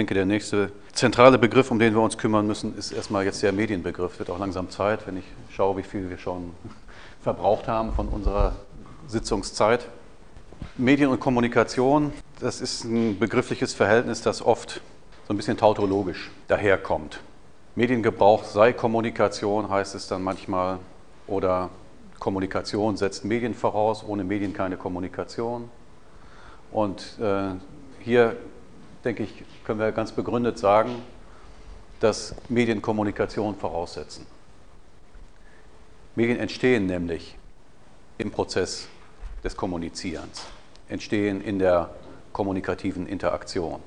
denke, der nächste zentrale Begriff, um den wir uns kümmern müssen, ist erstmal jetzt der Medienbegriff. Wird auch langsam Zeit, wenn ich schaue, wie viel wir schon verbraucht haben von unserer Sitzungszeit. Medien und Kommunikation, das ist ein begriffliches Verhältnis, das oft so ein bisschen tautologisch daherkommt. Mediengebrauch sei Kommunikation, heißt es dann manchmal, oder Kommunikation setzt Medien voraus, ohne Medien keine Kommunikation. Und äh, hier, denke ich, können wir ganz begründet sagen, dass Medien Kommunikation voraussetzen. Medien entstehen nämlich im Prozess des Kommunizierens, entstehen in der kommunikativen Interaktion.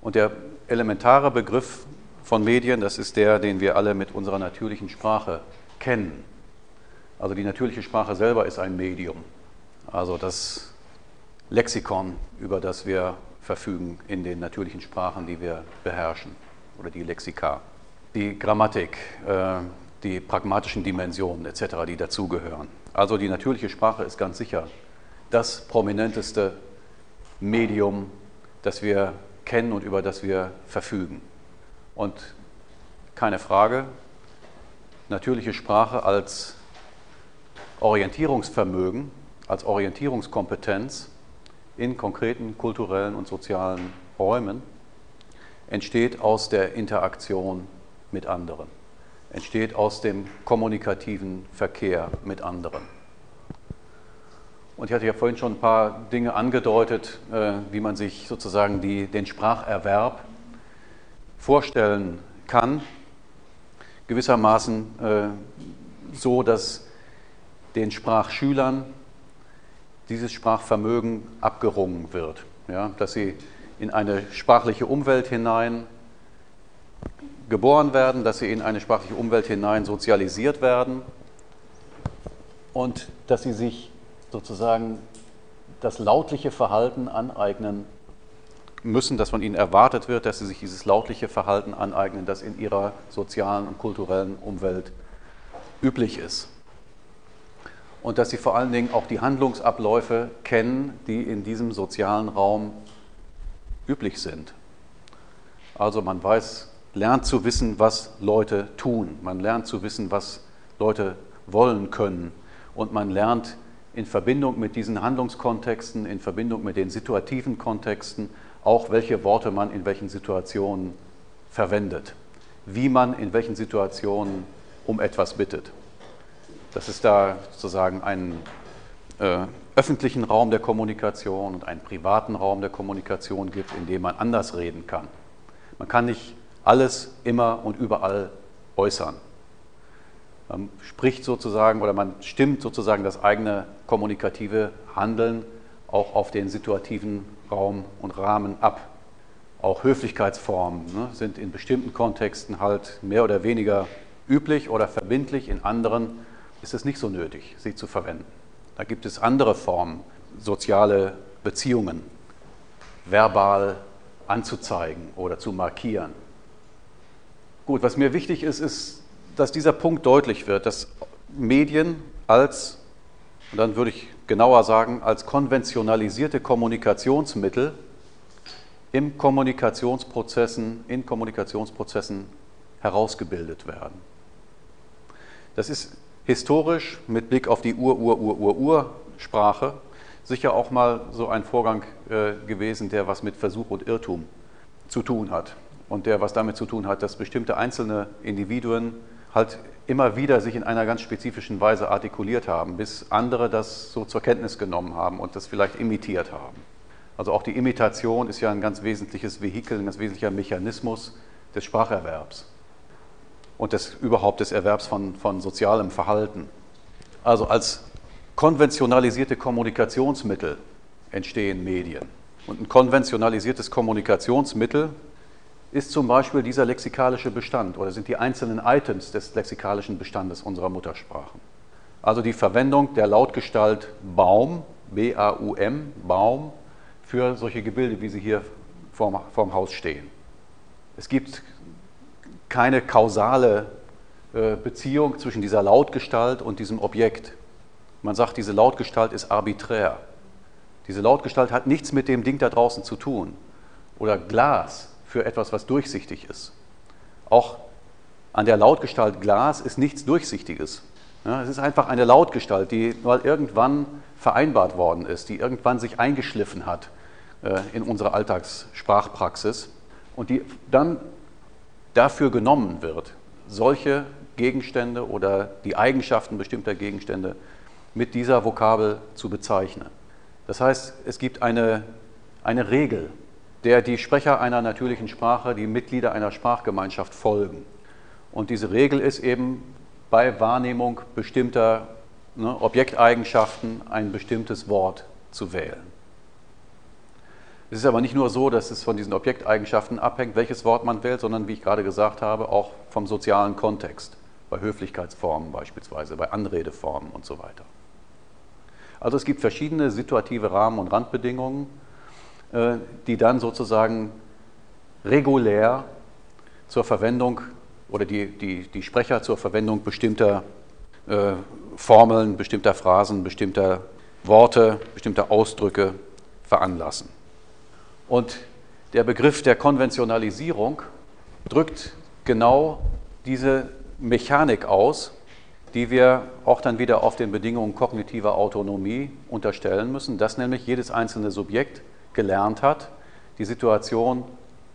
Und der elementare Begriff von Medien, das ist der, den wir alle mit unserer natürlichen Sprache kennen. Also die natürliche Sprache selber ist ein Medium. Also das Lexikon, über das wir verfügen in den natürlichen Sprachen, die wir beherrschen, oder die Lexika. Die Grammatik, äh, die pragmatischen Dimensionen etc., die dazugehören. Also die natürliche Sprache ist ganz sicher das prominenteste Medium, das wir kennen und über das wir verfügen. Und keine Frage, natürliche Sprache als Orientierungsvermögen, als Orientierungskompetenz in konkreten kulturellen und sozialen Räumen entsteht aus der Interaktion mit anderen, entsteht aus dem kommunikativen Verkehr mit anderen. Und ich hatte ja vorhin schon ein paar Dinge angedeutet, äh, wie man sich sozusagen die, den Spracherwerb vorstellen kann, gewissermaßen äh, so, dass den Sprachschülern dieses Sprachvermögen abgerungen wird, ja, dass sie in eine sprachliche Umwelt hinein geboren werden, dass sie in eine sprachliche Umwelt hinein sozialisiert werden und dass sie sich sozusagen das lautliche Verhalten aneignen müssen, dass von ihnen erwartet wird, dass sie sich dieses lautliche Verhalten aneignen, das in ihrer sozialen und kulturellen Umwelt üblich ist und dass sie vor allen Dingen auch die Handlungsabläufe kennen, die in diesem sozialen Raum üblich sind. Also man weiß, lernt zu wissen, was Leute tun, man lernt zu wissen, was Leute wollen können. Und man lernt in Verbindung mit diesen Handlungskontexten, in Verbindung mit den situativen Kontexten, auch welche Worte man in welchen Situationen verwendet, wie man in welchen Situationen um etwas bittet dass es da sozusagen einen äh, öffentlichen Raum der Kommunikation und einen privaten Raum der Kommunikation gibt, in dem man anders reden kann. Man kann nicht alles immer und überall äußern. Man spricht sozusagen oder man stimmt sozusagen das eigene kommunikative Handeln auch auf den situativen Raum und Rahmen ab. Auch Höflichkeitsformen ne, sind in bestimmten Kontexten halt mehr oder weniger üblich oder verbindlich, in anderen ist es nicht so nötig, sie zu verwenden. Da gibt es andere Formen, soziale Beziehungen verbal anzuzeigen oder zu markieren. Gut, was mir wichtig ist, ist, dass dieser Punkt deutlich wird, dass Medien als, und dann würde ich genauer sagen, als konventionalisierte Kommunikationsmittel im Kommunikationsprozessen, in Kommunikationsprozessen herausgebildet werden. Das ist historisch mit Blick auf die Ur-Ur-Ur-Ur-Ur-Sprache sicher auch mal so ein Vorgang äh, gewesen, der was mit Versuch und Irrtum zu tun hat. Und der was damit zu tun hat, dass bestimmte einzelne Individuen halt immer wieder sich in einer ganz spezifischen Weise artikuliert haben, bis andere das so zur Kenntnis genommen haben und das vielleicht imitiert haben. Also auch die Imitation ist ja ein ganz wesentliches Vehikel, ein ganz wesentlicher Mechanismus des Spracherwerbs und des, überhaupt des Erwerbs von, von sozialem Verhalten. Also als konventionalisierte Kommunikationsmittel entstehen Medien. Und ein konventionalisiertes Kommunikationsmittel ist zum Beispiel dieser lexikalische Bestand oder sind die einzelnen Items des lexikalischen Bestandes unserer Muttersprachen. Also die Verwendung der Lautgestalt Baum, B-A-U-M, Baum, für solche Gebilde, wie sie hier vorm, vorm Haus stehen. Es gibt keine kausale äh, Beziehung zwischen dieser Lautgestalt und diesem Objekt. Man sagt, diese Lautgestalt ist arbiträr. Diese Lautgestalt hat nichts mit dem Ding da draußen zu tun. Oder Glas für etwas, was durchsichtig ist. Auch an der Lautgestalt Glas ist nichts Durchsichtiges. Es ist einfach eine Lautgestalt, die mal irgendwann vereinbart worden ist, die irgendwann sich eingeschliffen hat äh, in unsere Alltagssprachpraxis und die dann dafür genommen wird, solche Gegenstände oder die Eigenschaften bestimmter Gegenstände mit dieser Vokabel zu bezeichnen. Das heißt, es gibt eine, eine Regel, der die Sprecher einer natürlichen Sprache, die Mitglieder einer Sprachgemeinschaft folgen. Und diese Regel ist eben bei Wahrnehmung bestimmter ne, Objekteigenschaften ein bestimmtes Wort zu wählen. Es ist aber nicht nur so, dass es von diesen Objekteigenschaften abhängt, welches Wort man wählt, sondern wie ich gerade gesagt habe, auch vom sozialen Kontext, bei Höflichkeitsformen beispielsweise, bei Anredeformen und so weiter. Also es gibt verschiedene situative Rahmen und Randbedingungen, äh, die dann sozusagen regulär zur Verwendung oder die, die, die Sprecher zur Verwendung bestimmter äh, Formeln, bestimmter Phrasen, bestimmter Worte, bestimmter Ausdrücke veranlassen. Und der Begriff der Konventionalisierung drückt genau diese Mechanik aus, die wir auch dann wieder auf den Bedingungen kognitiver Autonomie unterstellen müssen, dass nämlich jedes einzelne Subjekt gelernt hat, die Situation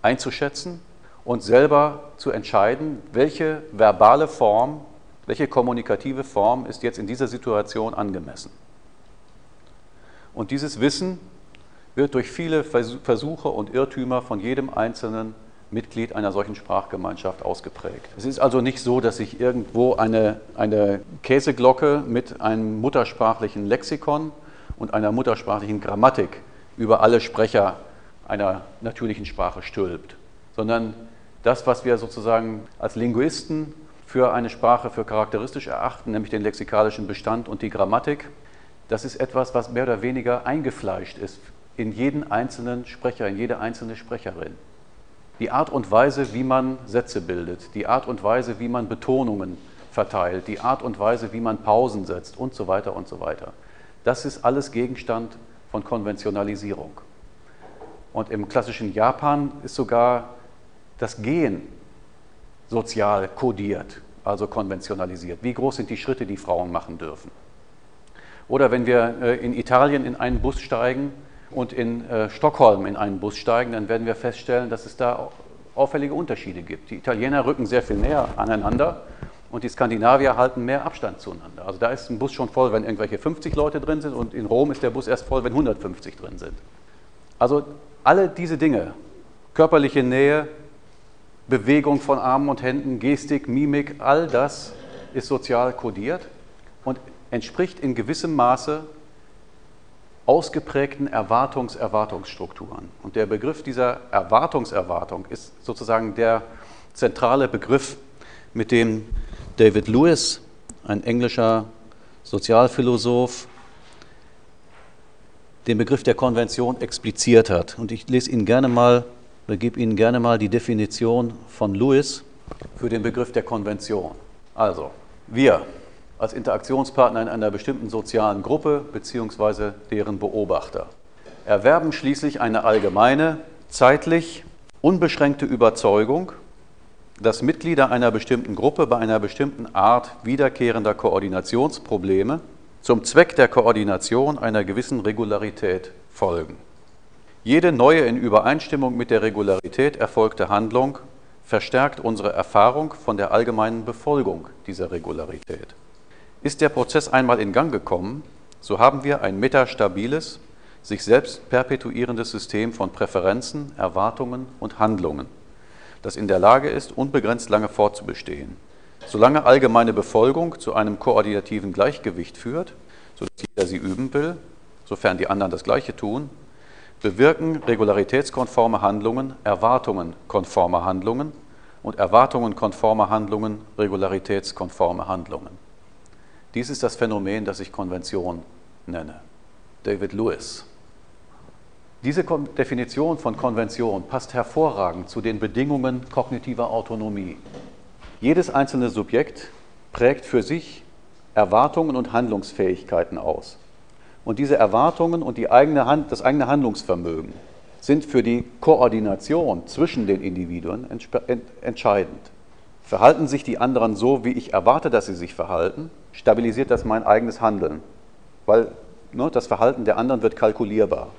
einzuschätzen und selber zu entscheiden, welche verbale Form, welche kommunikative Form ist jetzt in dieser Situation angemessen. Und dieses Wissen wird durch viele Versuche und Irrtümer von jedem einzelnen Mitglied einer solchen Sprachgemeinschaft ausgeprägt. Es ist also nicht so, dass sich irgendwo eine, eine Käseglocke mit einem muttersprachlichen Lexikon und einer muttersprachlichen Grammatik über alle Sprecher einer natürlichen Sprache stülpt, sondern das, was wir sozusagen als Linguisten für eine Sprache für charakteristisch erachten, nämlich den lexikalischen Bestand und die Grammatik, das ist etwas, was mehr oder weniger eingefleischt ist in jeden einzelnen Sprecher, in jede einzelne Sprecherin die Art und Weise, wie man Sätze bildet, die Art und Weise, wie man Betonungen verteilt, die Art und Weise, wie man Pausen setzt und so weiter und so weiter. Das ist alles Gegenstand von Konventionalisierung. Und im klassischen Japan ist sogar das Gehen sozial kodiert, also konventionalisiert. Wie groß sind die Schritte, die Frauen machen dürfen? Oder wenn wir äh, in Italien in einen Bus steigen, und in äh, Stockholm in einen Bus steigen, dann werden wir feststellen, dass es da auffällige Unterschiede gibt. Die Italiener rücken sehr viel näher aneinander und die Skandinavier halten mehr Abstand zueinander. Also da ist ein Bus schon voll, wenn irgendwelche 50 Leute drin sind und in Rom ist der Bus erst voll, wenn 150 drin sind. Also alle diese Dinge, körperliche Nähe, Bewegung von Armen und Händen, Gestik, Mimik, all das ist sozial kodiert und entspricht in gewissem Maße ausgeprägten Erwartungs-Erwartungsstrukturen. Und der Begriff dieser Erwartungserwartung ist sozusagen der zentrale Begriff, mit dem David Lewis, ein englischer Sozialphilosoph, den Begriff der Konvention expliziert hat. Und ich lese Ihnen gerne mal, oder gebe Ihnen gerne mal die Definition von Lewis für den Begriff der Konvention. Also, wir als Interaktionspartner in einer bestimmten sozialen Gruppe bzw. deren Beobachter. Erwerben schließlich eine allgemeine, zeitlich unbeschränkte Überzeugung, dass Mitglieder einer bestimmten Gruppe bei einer bestimmten Art wiederkehrender Koordinationsprobleme zum Zweck der Koordination einer gewissen Regularität folgen. Jede neue in Übereinstimmung mit der Regularität erfolgte Handlung verstärkt unsere Erfahrung von der allgemeinen Befolgung dieser Regularität. Ist der Prozess einmal in Gang gekommen, so haben wir ein metastabiles, sich selbst perpetuierendes System von Präferenzen, Erwartungen und Handlungen, das in der Lage ist, unbegrenzt lange fortzubestehen. Solange allgemeine Befolgung zu einem koordinativen Gleichgewicht führt, sodass jeder sie üben will, sofern die anderen das Gleiche tun, bewirken regularitätskonforme Handlungen Erwartungen konforme Handlungen und Erwartungen konforme Handlungen regularitätskonforme Handlungen. Dies ist das Phänomen, das ich Konvention nenne. David Lewis. Diese Definition von Konvention passt hervorragend zu den Bedingungen kognitiver Autonomie. Jedes einzelne Subjekt prägt für sich Erwartungen und Handlungsfähigkeiten aus. Und diese Erwartungen und die eigene Hand, das eigene Handlungsvermögen sind für die Koordination zwischen den Individuen entscheidend. Verhalten sich die anderen so, wie ich erwarte, dass sie sich verhalten, stabilisiert das mein eigenes Handeln, weil ne, das Verhalten der anderen wird kalkulierbar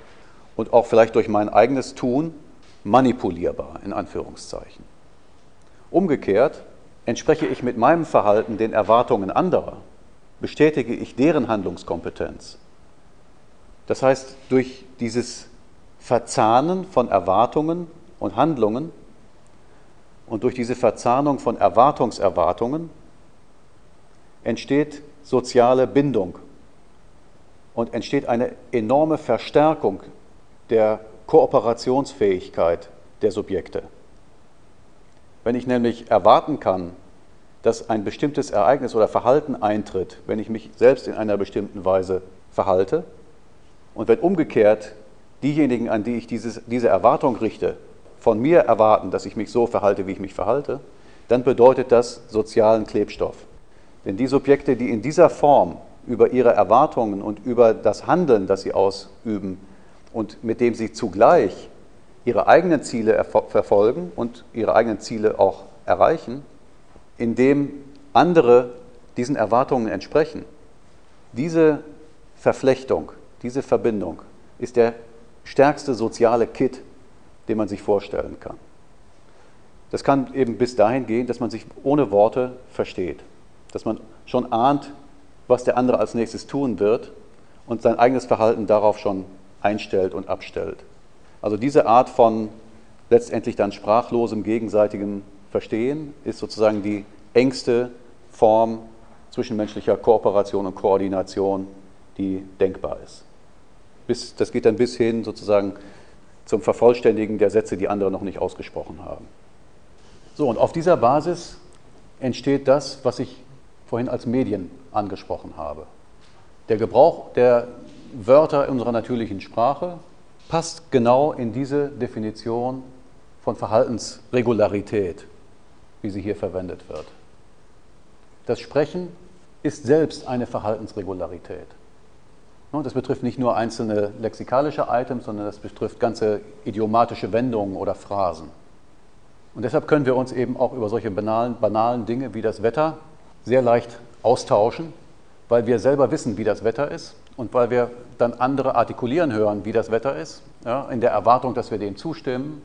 und auch vielleicht durch mein eigenes Tun manipulierbar, in Anführungszeichen. Umgekehrt entspreche ich mit meinem Verhalten den Erwartungen anderer, bestätige ich deren Handlungskompetenz. Das heißt, durch dieses Verzahnen von Erwartungen und Handlungen und durch diese Verzahnung von Erwartungserwartungen entsteht soziale Bindung und entsteht eine enorme Verstärkung der Kooperationsfähigkeit der Subjekte. Wenn ich nämlich erwarten kann, dass ein bestimmtes Ereignis oder Verhalten eintritt, wenn ich mich selbst in einer bestimmten Weise verhalte, und wenn umgekehrt diejenigen, an die ich dieses, diese Erwartung richte, von mir erwarten, dass ich mich so verhalte, wie ich mich verhalte, dann bedeutet das sozialen Klebstoff. Denn die Subjekte, die in dieser Form über ihre Erwartungen und über das Handeln, das sie ausüben und mit dem sie zugleich ihre eigenen Ziele verfolgen und ihre eigenen Ziele auch erreichen, indem andere diesen Erwartungen entsprechen. Diese Verflechtung, diese Verbindung ist der stärkste soziale Kit, den man sich vorstellen kann. Das kann eben bis dahin gehen, dass man sich ohne Worte versteht, dass man schon ahnt, was der andere als nächstes tun wird und sein eigenes Verhalten darauf schon einstellt und abstellt. Also diese Art von letztendlich dann sprachlosem gegenseitigem Verstehen ist sozusagen die engste Form zwischenmenschlicher Kooperation und Koordination, die denkbar ist. Bis, das geht dann bis hin sozusagen zum Vervollständigen der Sätze, die andere noch nicht ausgesprochen haben. So, und auf dieser Basis entsteht das, was ich vorhin als Medien angesprochen habe. Der Gebrauch der Wörter unserer natürlichen Sprache passt genau in diese Definition von Verhaltensregularität, wie sie hier verwendet wird. Das Sprechen ist selbst eine Verhaltensregularität. Das betrifft nicht nur einzelne lexikalische Items, sondern das betrifft ganze idiomatische Wendungen oder Phrasen. Und deshalb können wir uns eben auch über solche banalen, banalen Dinge wie das Wetter sehr leicht austauschen, weil wir selber wissen, wie das Wetter ist und weil wir dann andere artikulieren hören, wie das Wetter ist, ja, in der Erwartung, dass wir dem zustimmen,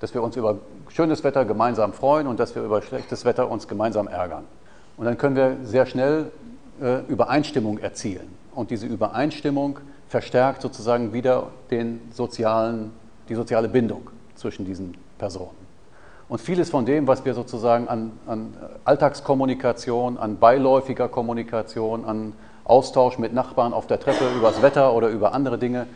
dass wir uns über schönes Wetter gemeinsam freuen und dass wir über schlechtes Wetter uns gemeinsam ärgern. Und dann können wir sehr schnell äh, Übereinstimmung erzielen. Und diese Übereinstimmung verstärkt sozusagen wieder den sozialen, die soziale Bindung zwischen diesen Personen. Und vieles von dem, was wir sozusagen an, an Alltagskommunikation, an beiläufiger Kommunikation, an Austausch mit Nachbarn auf der Treppe über das Wetter oder über andere Dinge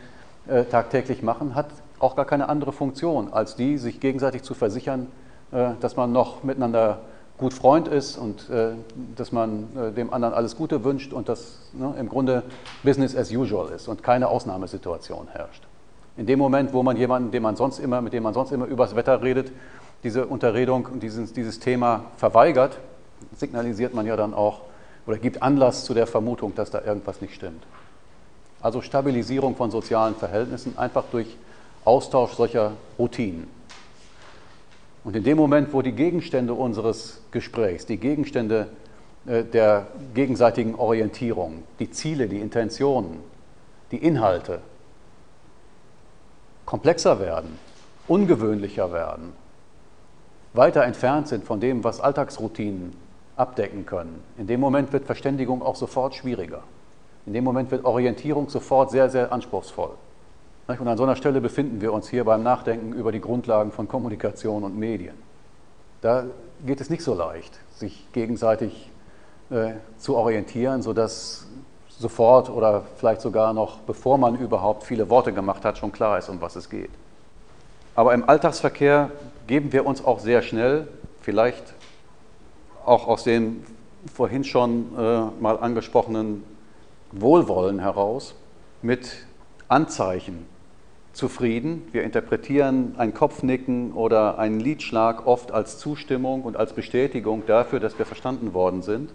äh, tagtäglich machen, hat auch gar keine andere Funktion, als die, sich gegenseitig zu versichern, äh, dass man noch miteinander gut Freund ist und äh, dass man äh, dem anderen alles Gute wünscht und dass ne, im Grunde Business as usual ist und keine Ausnahmesituation herrscht. In dem Moment, wo man jemanden, dem man sonst immer, mit dem man sonst immer über das Wetter redet, diese Unterredung und dieses, dieses Thema verweigert, signalisiert man ja dann auch oder gibt Anlass zu der Vermutung, dass da irgendwas nicht stimmt. Also Stabilisierung von sozialen Verhältnissen einfach durch Austausch solcher Routinen. Und in dem Moment, wo die Gegenstände unseres Gesprächs, die Gegenstände äh, der gegenseitigen Orientierung, die Ziele, die Intentionen, die Inhalte komplexer werden, ungewöhnlicher werden, weiter entfernt sind von dem, was Alltagsroutinen abdecken können, in dem Moment wird Verständigung auch sofort schwieriger. In dem Moment wird Orientierung sofort sehr, sehr anspruchsvoll. Und an so einer Stelle befinden wir uns hier beim Nachdenken über die Grundlagen von Kommunikation und Medien. Da geht es nicht so leicht, sich gegenseitig äh, zu orientieren, sodass sofort oder vielleicht sogar noch bevor man überhaupt viele Worte gemacht hat, schon klar ist, um was es geht. Aber im Alltagsverkehr geben wir uns auch sehr schnell, vielleicht auch aus dem vorhin schon äh, mal angesprochenen Wohlwollen heraus, mit Anzeichen zufrieden. Wir interpretieren ein Kopfnicken oder einen Liedschlag oft als Zustimmung und als Bestätigung dafür, dass wir verstanden worden sind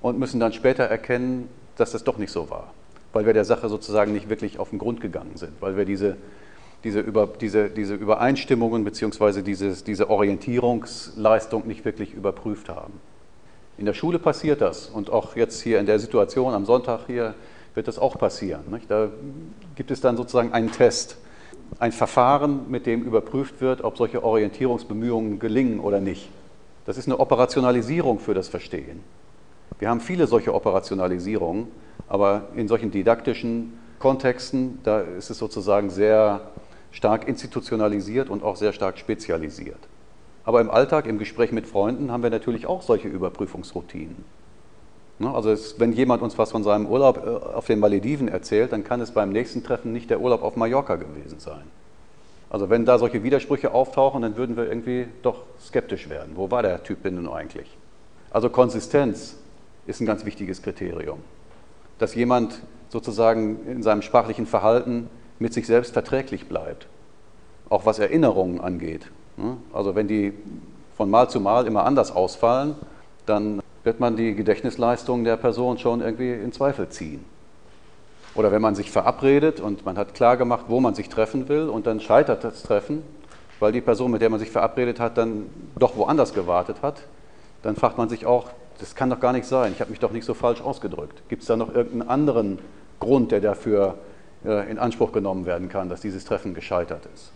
und müssen dann später erkennen, dass das doch nicht so war, weil wir der Sache sozusagen nicht wirklich auf den Grund gegangen sind, weil wir diese, diese, über, diese, diese Übereinstimmungen bzw. diese Orientierungsleistung nicht wirklich überprüft haben. In der Schule passiert das und auch jetzt hier in der Situation am Sonntag hier wird das auch passieren. Nicht? Da gibt es dann sozusagen einen Test, ein Verfahren, mit dem überprüft wird, ob solche Orientierungsbemühungen gelingen oder nicht. Das ist eine Operationalisierung für das Verstehen. Wir haben viele solche Operationalisierungen, aber in solchen didaktischen Kontexten, da ist es sozusagen sehr stark institutionalisiert und auch sehr stark spezialisiert. Aber im Alltag, im Gespräch mit Freunden haben wir natürlich auch solche Überprüfungsroutinen. Ne, also es, wenn jemand uns was von seinem Urlaub äh, auf den Malediven erzählt, dann kann es beim nächsten Treffen nicht der Urlaub auf Mallorca gewesen sein. Also wenn da solche Widersprüche auftauchen, dann würden wir irgendwie doch skeptisch werden. Wo war der Typ denn nun eigentlich? Also Konsistenz ist ein ganz wichtiges Kriterium. Dass jemand sozusagen in seinem sprachlichen Verhalten mit sich selbst verträglich bleibt, auch was Erinnerungen angeht. Ne? Also wenn die von Mal zu Mal immer anders ausfallen, dann wird man die Gedächtnisleistung der Person schon irgendwie in Zweifel ziehen. Oder wenn man sich verabredet und man hat klar gemacht, wo man sich treffen will und dann scheitert das Treffen, weil die Person, mit der man sich verabredet hat, dann doch woanders gewartet hat, dann fragt man sich auch, das kann doch gar nicht sein, ich habe mich doch nicht so falsch ausgedrückt. Gibt es da noch irgendeinen anderen Grund, der dafür in Anspruch genommen werden kann, dass dieses Treffen gescheitert ist?